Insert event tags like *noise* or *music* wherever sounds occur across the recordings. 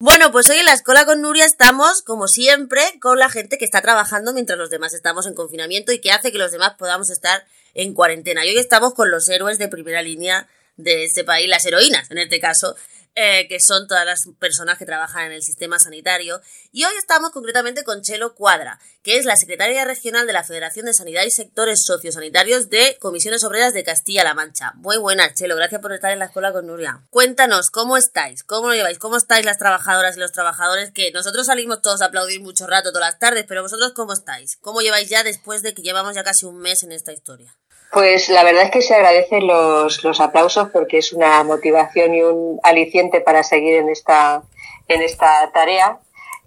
Bueno, pues hoy en la escuela con Nuria estamos, como siempre, con la gente que está trabajando mientras los demás estamos en confinamiento y que hace que los demás podamos estar en cuarentena. Y hoy estamos con los héroes de primera línea de este país, las heroínas en este caso, eh, que son todas las personas que trabajan en el sistema sanitario. Y hoy estamos concretamente con Chelo Cuadra, que es la secretaria regional de la Federación de Sanidad y Sectores Sociosanitarios de Comisiones Obreras de Castilla-La Mancha. Muy buenas, Chelo, gracias por estar en la escuela con Nuria. Cuéntanos, ¿cómo estáis? ¿Cómo lo lleváis? ¿Cómo estáis las trabajadoras y los trabajadores? Que nosotros salimos todos a aplaudir mucho rato todas las tardes, pero vosotros, ¿cómo estáis? ¿Cómo lleváis ya después de que llevamos ya casi un mes en esta historia? Pues la verdad es que se agradecen los, los aplausos porque es una motivación y un aliciente para seguir en esta, en esta tarea.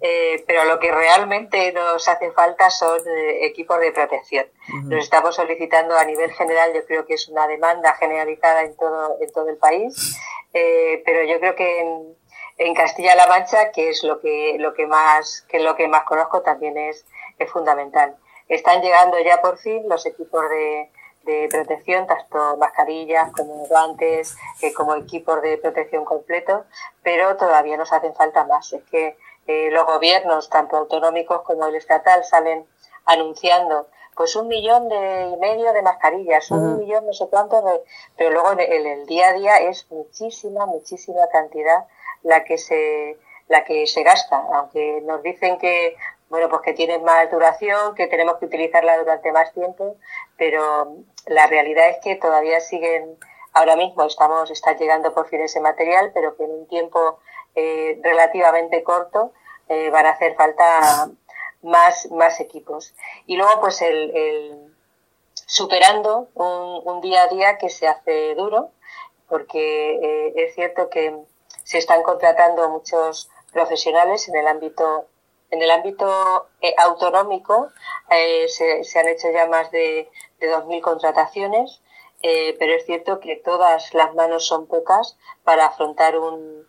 Eh, pero lo que realmente nos hace falta son eh, equipos de protección. Nos estamos solicitando a nivel general, yo creo que es una demanda generalizada en todo, en todo el país, eh, pero yo creo que en, en Castilla-La Mancha, que es lo que, lo que más, que lo que más conozco, también es, es fundamental. Están llegando ya por fin los equipos de, de protección, tanto mascarillas como guantes, eh, como equipos de protección completo, pero todavía nos hacen falta más. Es que eh, los gobiernos, tanto autonómicos como el estatal, salen anunciando pues un millón de, y medio de mascarillas, un millón no sé cuántos, pero luego en el, día a día es muchísima, muchísima cantidad la que se la que se gasta, aunque nos dicen que bueno, pues que tienen más duración, que tenemos que utilizarla durante más tiempo, pero la realidad es que todavía siguen, ahora mismo estamos, está llegando por fin ese material, pero que en un tiempo eh, relativamente corto eh, van a hacer falta más, más equipos. Y luego, pues el, superando un, día a día que se hace duro, porque eh, es cierto que se están contratando muchos profesionales en el ámbito en el ámbito eh, autonómico eh, se, han hecho ya más de, de 2.000 contrataciones, eh, pero es cierto que todas las manos son pocas para afrontar un,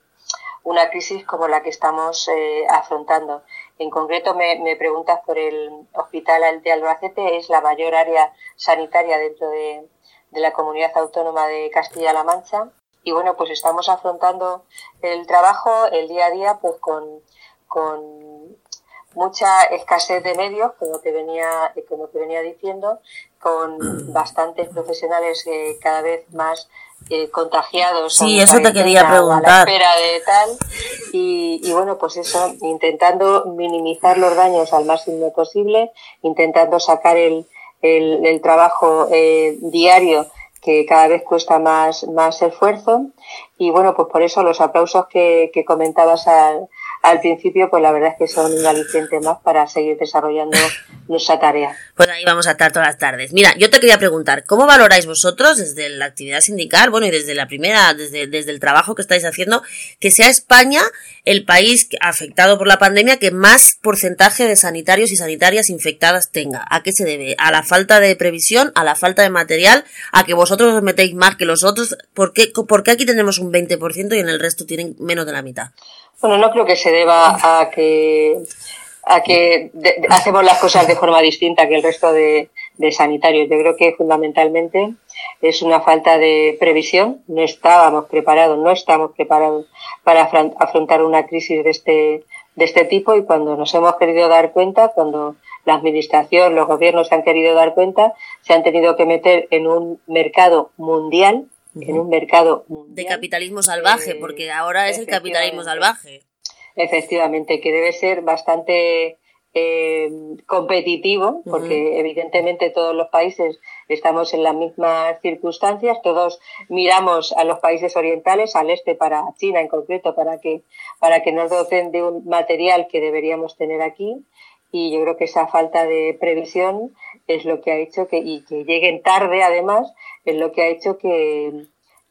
una crisis como la que estamos afrontando. En concreto, me, preguntas por el Hospital de Albacete, es la mayor área sanitaria dentro de, la comunidad autónoma de Castilla-La Mancha. Y bueno, pues estamos afrontando el trabajo, el día a día, pues con mucha escasez de medios, como te venía, como te venía diciendo, con bastantes profesionales eh, cada vez más eh, contagiados. Sí, eso te quería preguntar. A la espera de tal. Y, y, bueno, pues eso, intentando minimizar los daños al máximo posible, intentando sacar el, el, el trabajo eh, diario que cada vez cuesta más, más esfuerzo. Y bueno, pues por eso los aplausos que, que comentabas al, al principio, pues la verdad es que son un aliciente más para seguir desarrollando *laughs* nuestra tarea. Pues ahí vamos a estar todas las tardes. Mira, yo te quería preguntar, ¿cómo valoráis vosotros desde la actividad sindical, bueno, y desde la primera, desde, desde el trabajo que estáis haciendo, que sea España el país afectado por la pandemia que más porcentaje de sanitarios y sanitarias infectadas tenga? ¿A qué se debe? ¿A la falta de previsión? ¿A la falta de material? ¿A que vosotros os metéis más que los otros? ¿Por qué, por qué aquí tenemos un 20% y en el resto tienen menos de la mitad? Bueno, no creo que se deba a que a que hacemos las cosas de forma distinta que el resto de, sanitarios. Yo creo que fundamentalmente es una falta de previsión. No estábamos preparados, no estamos preparados para afrontar una crisis de este, de este tipo y cuando nos hemos querido dar cuenta, cuando la administración, los gobiernos se han querido dar cuenta, se han tenido que meter en un mercado mundial en un mercado de capitalismo salvaje, eh, porque ahora es el capitalismo salvaje. Efectivamente, que debe ser bastante eh, competitivo, porque evidentemente todos los países estamos en las mismas circunstancias, todos miramos a los países orientales, al este para China en concreto, para que, para que nos docen de un material que deberíamos tener aquí. Y yo creo que esa falta de previsión es lo que ha hecho que, y que lleguen tarde además, es lo que ha hecho que,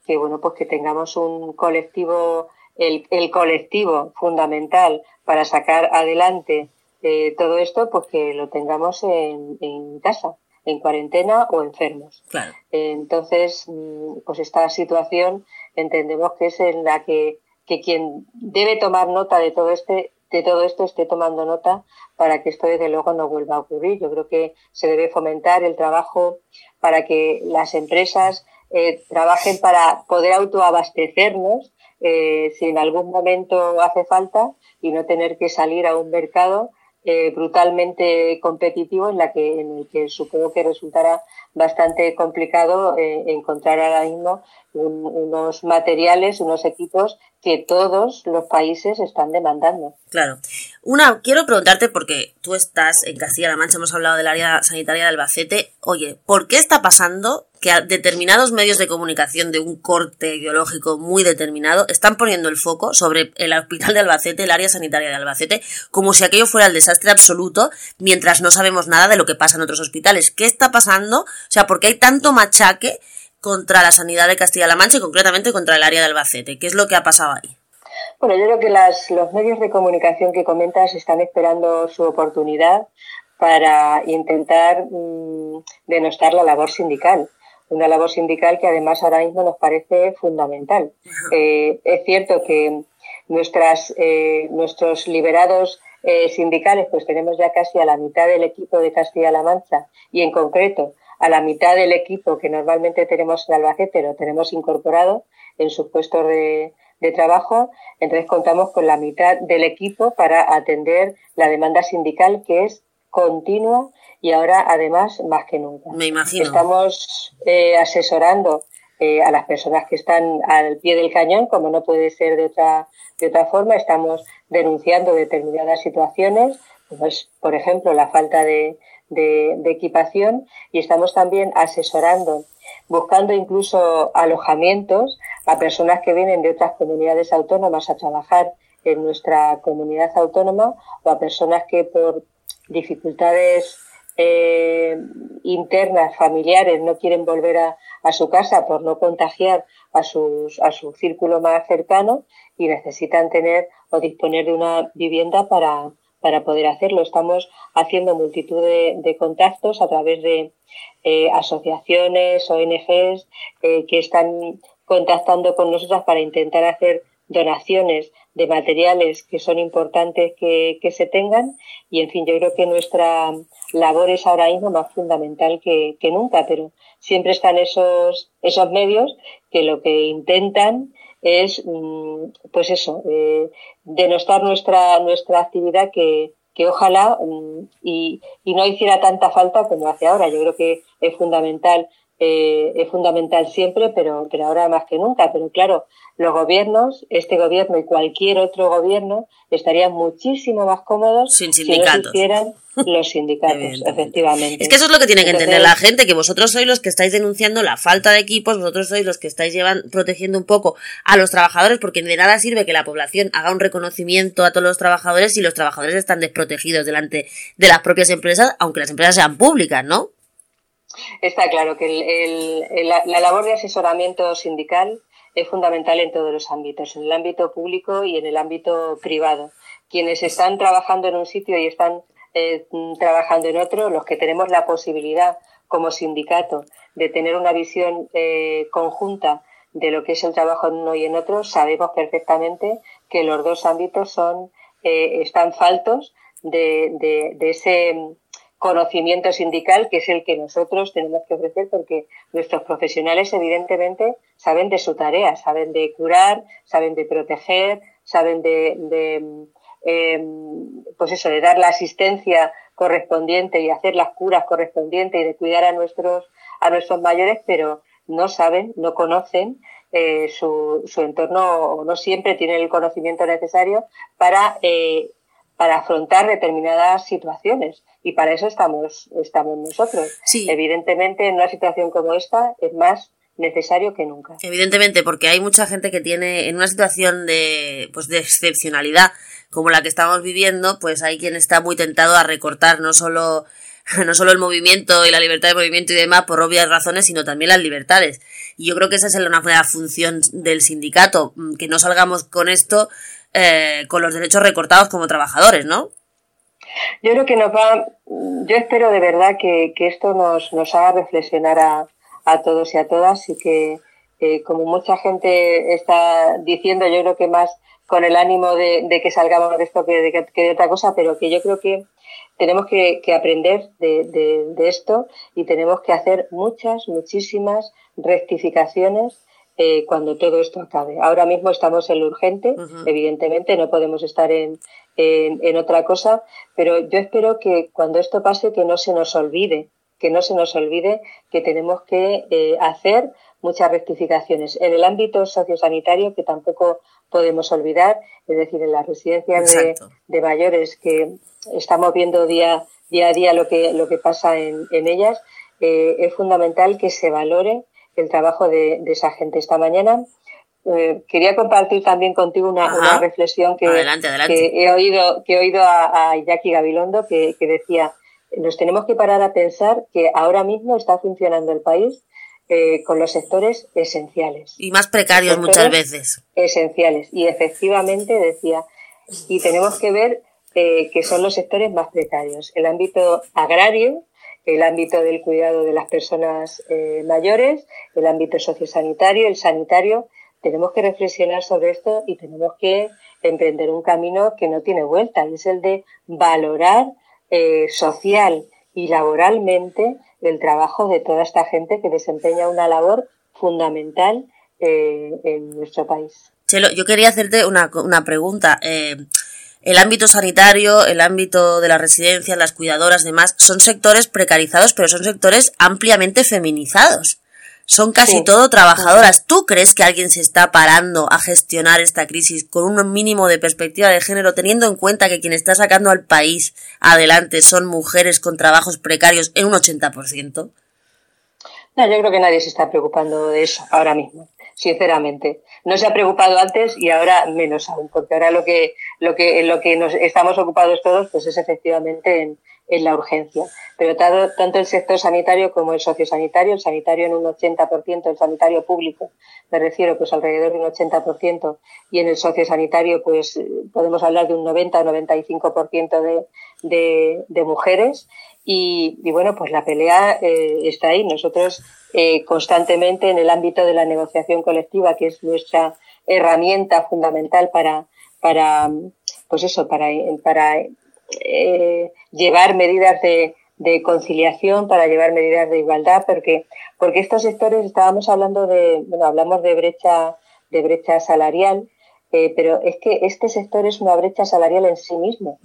que bueno, pues que tengamos un colectivo, el, el colectivo fundamental para sacar adelante eh, todo esto, pues que lo tengamos en, en casa, en cuarentena o enfermos. Claro. entonces, mm, pues esta situación entendemos que es en la que, que quien debe tomar nota de todo este de todo esto esté tomando nota para que esto desde luego no vuelva a ocurrir. Yo creo que se debe fomentar el trabajo para que las empresas eh, trabajen para poder autoabastecernos eh, si en algún momento hace falta y no tener que salir a un mercado eh, brutalmente competitivo en la que en el que supongo que resultará bastante complicado encontrar ahora mismo unos materiales, unos equipos que todos los países están demandando. Claro. Una, quiero preguntarte, porque tú estás en Castilla-La Mancha, hemos hablado del área sanitaria de Albacete. Oye, ¿por qué está pasando que determinados medios de comunicación de un corte ideológico muy determinado están poniendo el foco sobre el hospital de Albacete, el área sanitaria de Albacete, como si aquello fuera el desastre absoluto, mientras no sabemos nada de lo que pasa en otros hospitales? ¿Qué está pasando? O sea, ¿por qué hay tanto machaque contra la sanidad de Castilla-La Mancha y concretamente contra el área de Albacete. ¿Qué es lo que ha pasado ahí? Bueno, yo creo que las, los medios de comunicación que comentas están esperando su oportunidad para intentar mm, denostar la labor sindical. Una labor sindical que además ahora mismo nos parece fundamental. Eh, es cierto que nuestras, eh, nuestros liberados eh, sindicales, pues tenemos ya casi a la mitad del equipo de Castilla-La Mancha y en concreto a la mitad del equipo que normalmente tenemos en Albacete lo tenemos incorporado en sus puestos de, trabajo, entonces contamos con la mitad del equipo para atender la demanda sindical que es continua y ahora además más que nunca. Me imagino. Estamos eh, asesorando eh, a las personas que están al pie del cañón, como no puede ser de otra, de otra forma, estamos denunciando determinadas situaciones, pues, por ejemplo, la falta de, de, equipación y estamos también asesorando, buscando incluso alojamientos a personas que vienen de otras comunidades autónomas a trabajar en nuestra comunidad autónoma o a personas que por dificultades eh, internas, familiares, no quieren volver a, a, su casa por no contagiar a, sus, a su círculo más cercano y necesitan tener o disponer de una vivienda para, para poder hacerlo. Estamos haciendo multitud de, contactos a través de eh, asociaciones, ONGs eh, que están contactando con nosotras para intentar hacer donaciones de materiales que son importantes que, se tengan y en fin yo creo que nuestra labor es ahora mismo más fundamental que, que nunca pero siempre están esos esos medios que lo que intentan es, mm, pues eso, eh, denostar nuestra, nuestra actividad que, que ojalá mm, y, y, no hiciera tanta falta como hace ahora. Yo creo que es fundamental eh, es fundamental siempre, pero, pero ahora más que nunca. Pero claro, los gobiernos, este gobierno y cualquier otro gobierno, estarían muchísimo más cómodos Sin sindicatos. si no los *laughs* sindicatos, efectivamente. Es que eso es lo que tiene que entender la gente, que vosotros sois los que estáis denunciando la falta de equipos, vosotros sois los que estáis llevan, protegiendo un poco a los trabajadores, porque de nada sirve que la población haga un reconocimiento a todos los trabajadores si los trabajadores están desprotegidos delante de las propias empresas, aunque las empresas sean públicas, ¿no? Está claro que el, la, labor de asesoramiento sindical es fundamental en todos los ámbitos, en el ámbito público y en el ámbito privado. Quienes están trabajando en un sitio y están eh, trabajando en otro, los que tenemos la posibilidad como sindicato de tener una visión eh, conjunta de lo que es el trabajo en uno y en otro, sabemos perfectamente que los dos ámbitos son eh, están faltos de, de, de ese conocimiento sindical, que es el que nosotros tenemos que ofrecer, porque nuestros profesionales, evidentemente, saben de su tarea, saben de curar, saben de proteger, saben de, em, pues eso, de dar la asistencia correspondiente y hacer las curas correspondientes y de cuidar a nuestros, a nuestros mayores, pero no saben, no conocen eh, su, su entorno, no siempre tienen el conocimiento necesario para eh, para afrontar determinadas situaciones y para eso estamos, estamos nosotros. Evidentemente, en una situación como esta es más necesario que nunca. Evidentemente, porque hay mucha gente que tiene en una situación de, pues de excepcionalidad como la que estamos viviendo, pues hay quien está muy tentado a recortar no solo *laughs* no solo el movimiento y la libertad de movimiento y demás por obvias razones, sino también las libertades. Y yo creo que esa es una función del sindicato, que no salgamos con esto eh, con los derechos recortados como trabajadores, ¿no? Yo creo que nos va, yo espero de verdad que, esto nos, nos haga reflexionar a, a, todos y a todas y que, como mucha gente está diciendo, yo creo que más con el ánimo de, que salgamos de esto que de, que de, otra cosa, pero que yo creo que tenemos que, que aprender de, de, esto y tenemos que hacer muchas, muchísimas rectificaciones eh, cuando todo esto acabe. Ahora mismo estamos en lo urgente, evidentemente, no podemos estar en, en, otra cosa, pero yo espero que cuando esto pase que no se nos olvide, que no se nos olvide que tenemos que eh, hacer muchas rectificaciones. En el ámbito sociosanitario, que tampoco podemos olvidar, es decir, en las residencias de, mayores, que estamos viendo día, día a día lo que, lo que pasa en, en ellas, eh, es fundamental que se valore el trabajo de, de esa gente. Esta mañana eh, quería compartir también contigo una, una reflexión que, que, he oído, que he oído a, a Jackie Gabilondo que, que, decía, nos tenemos que parar a pensar que ahora mismo está funcionando el país eh, con los sectores esenciales. Y más precarios muchas veces. Esenciales. Y efectivamente decía, y tenemos que ver eh, que son los sectores más precarios. El ámbito agrario, el ámbito del cuidado de las personas eh, mayores, el ámbito sociosanitario, el sanitario, tenemos que reflexionar sobre esto y tenemos que emprender un camino que no tiene vuelta, y es el de valorar eh, social y laboralmente el trabajo de toda esta gente que desempeña una labor fundamental eh, en nuestro país. Chelo, yo quería hacerte una, una pregunta. Eh, el ámbito sanitario, el ámbito de las residencias, las cuidadoras, demás, son sectores precarizados, pero son sectores ampliamente feminizados son casi todo trabajadoras. ¿Tú crees que alguien se está parando a gestionar esta crisis con un mínimo de perspectiva de género, teniendo en cuenta que quien está sacando al país adelante son mujeres con trabajos precarios en un 80%? No, yo creo que nadie se está preocupando de eso ahora mismo, sinceramente. No se ha preocupado antes y ahora menos aún, porque ahora lo que, lo que, lo que nos estamos ocupados todos pues es efectivamente en, en la urgencia. Pero tanto el sector sanitario como el sociosanitario, el sanitario en un 80%, el sanitario público, me refiero pues alrededor de un 80%, y en el sociosanitario pues podemos hablar de un 90 o 95% de, de, de mujeres. Y, y, bueno, pues la pelea eh, está ahí. Nosotros eh, constantemente en el ámbito de la negociación colectiva, que es nuestra herramienta fundamental para, para pues eso, para, para eh, llevar medidas de, de, conciliación, para llevar medidas de igualdad, porque, porque estos sectores estábamos hablando de, bueno, hablamos de brecha, de brecha salarial, eh, pero es que este sector es una brecha salarial en sí mismo.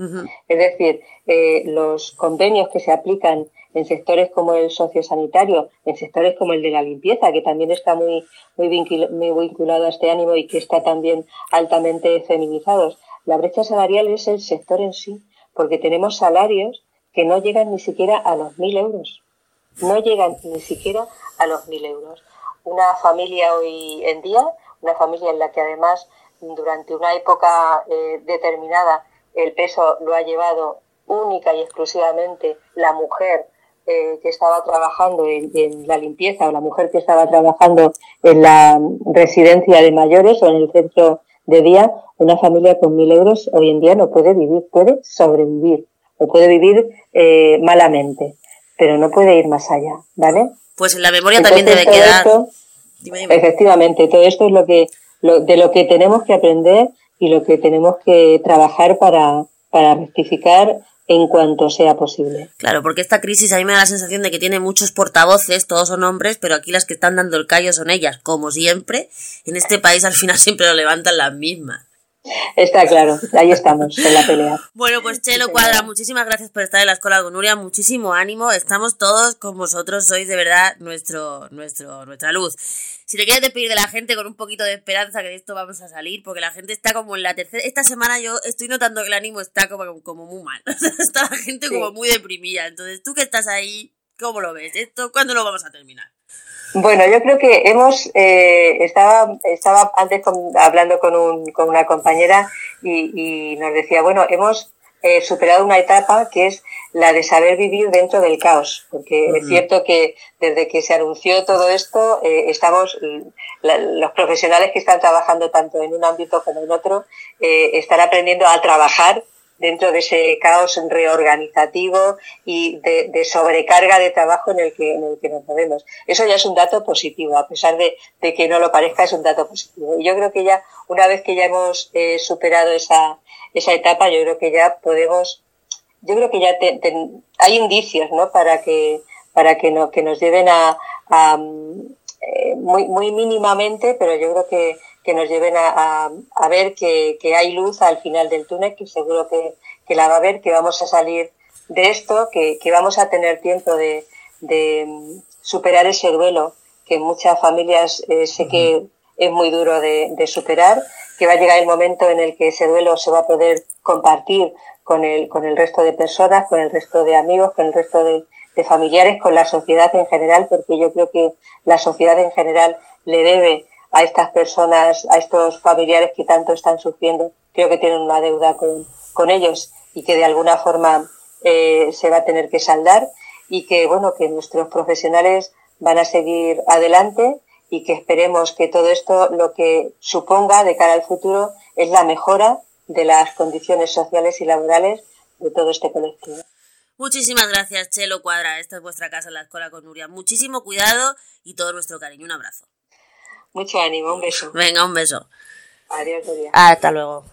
Es decir, eh, los convenios que se aplican en sectores como el sociosanitario, en sectores como el de la limpieza, que también está muy, muy, muy vinculado a este ánimo y que está también altamente feminizados. La brecha salarial es el sector en sí porque tenemos salarios que no llegan ni siquiera a los mil euros. No llegan ni siquiera a los mil euros. Una familia hoy en día, una familia en la que además durante una época eh, determinada el peso lo ha llevado única y exclusivamente la mujer eh, que estaba trabajando en, en, la limpieza o la mujer que estaba trabajando en la residencia de mayores o en el centro de día, una familia con mil euros hoy en día no puede vivir, puede sobrevivir o puede vivir eh, malamente, pero no puede ir más allá, ¿vale? Pues en la memoria también debe quedar. Efectivamente, todo esto es lo que lo, de lo que tenemos que aprender y lo que tenemos que trabajar para, para rectificar en cuanto sea posible. Claro, porque esta crisis a mí me da la sensación de que tiene muchos portavoces, todos son hombres, pero aquí las que están dando el callo son ellas, como siempre. En este país al final *laughs* siempre lo levantan las mismas. Está claro, ahí estamos, en la pelea. Bueno, pues Chelo Cuadra, muchísimas gracias por estar en la escuela con Nuria, muchísimo ánimo, estamos todos con vosotros, sois de verdad nuestro, nuestro, nuestra luz si te quieres despedir de la gente con un poquito de esperanza que de esto vamos a salir, porque la gente está como en la tercera. Esta semana yo estoy notando que el ánimo está como, como muy mal. *laughs* está la gente como muy deprimida. Entonces, tú que estás ahí, ¿cómo lo ves? ¿Esto cuándo lo vamos a terminar? Bueno, yo creo que hemos, eh, estaba, estaba antes hablando con, un, con una compañera y, y nos decía, bueno, hemos eh, superado una etapa que es la de saber vivir dentro del caos, porque es cierto que desde que se anunció todo esto, eh, estamos, los profesionales que están trabajando tanto en un ámbito como en otro, eh, están aprendiendo a trabajar dentro de ese caos reorganizativo y de, sobrecarga de trabajo en el, que, en el que nos movemos. Eso ya es un dato positivo, a pesar de, de que no lo parezca, es un dato positivo. Y yo creo que ya, una vez que ya hemos eh, superado esa, esa etapa, yo creo que ya podemos, yo creo que ya hay indicios, ¿no? Para que, para que, no, que nos lleven a, a, eh, muy, muy mínimamente, pero yo creo que, que nos lleven a, a, ver que, que, hay luz al final del túnel, que seguro que, que, la va a haber, que vamos a salir de esto, que, que vamos a tener tiempo de, de mm, superar ese duelo que en muchas familias eh, sé que es muy duro de, de, superar, que va a llegar el momento en el que ese duelo se va a poder compartir con el, con el resto de personas, con el resto de amigos, con el resto de, familiares, con la sociedad en general, porque yo creo que la sociedad en general le debe a estas personas, a estos familiares que tanto están sufriendo, creo que tienen una deuda con, con ellos y que de alguna forma eh, se va a tener que saldar y que, bueno, que nuestros profesionales van a seguir adelante y que esperemos que todo esto lo que suponga de cara al futuro es la mejora de las condiciones sociales y laborales de todo este colectivo. Muchísimas gracias, Chelo Cuadra. Esta es vuestra casa en la escuela con Nuria. Muchísimo cuidado y todo nuestro cariño. Un abrazo. Mucho ánimo, un beso. Venga, un beso. Adiós, Nuria. Hasta luego.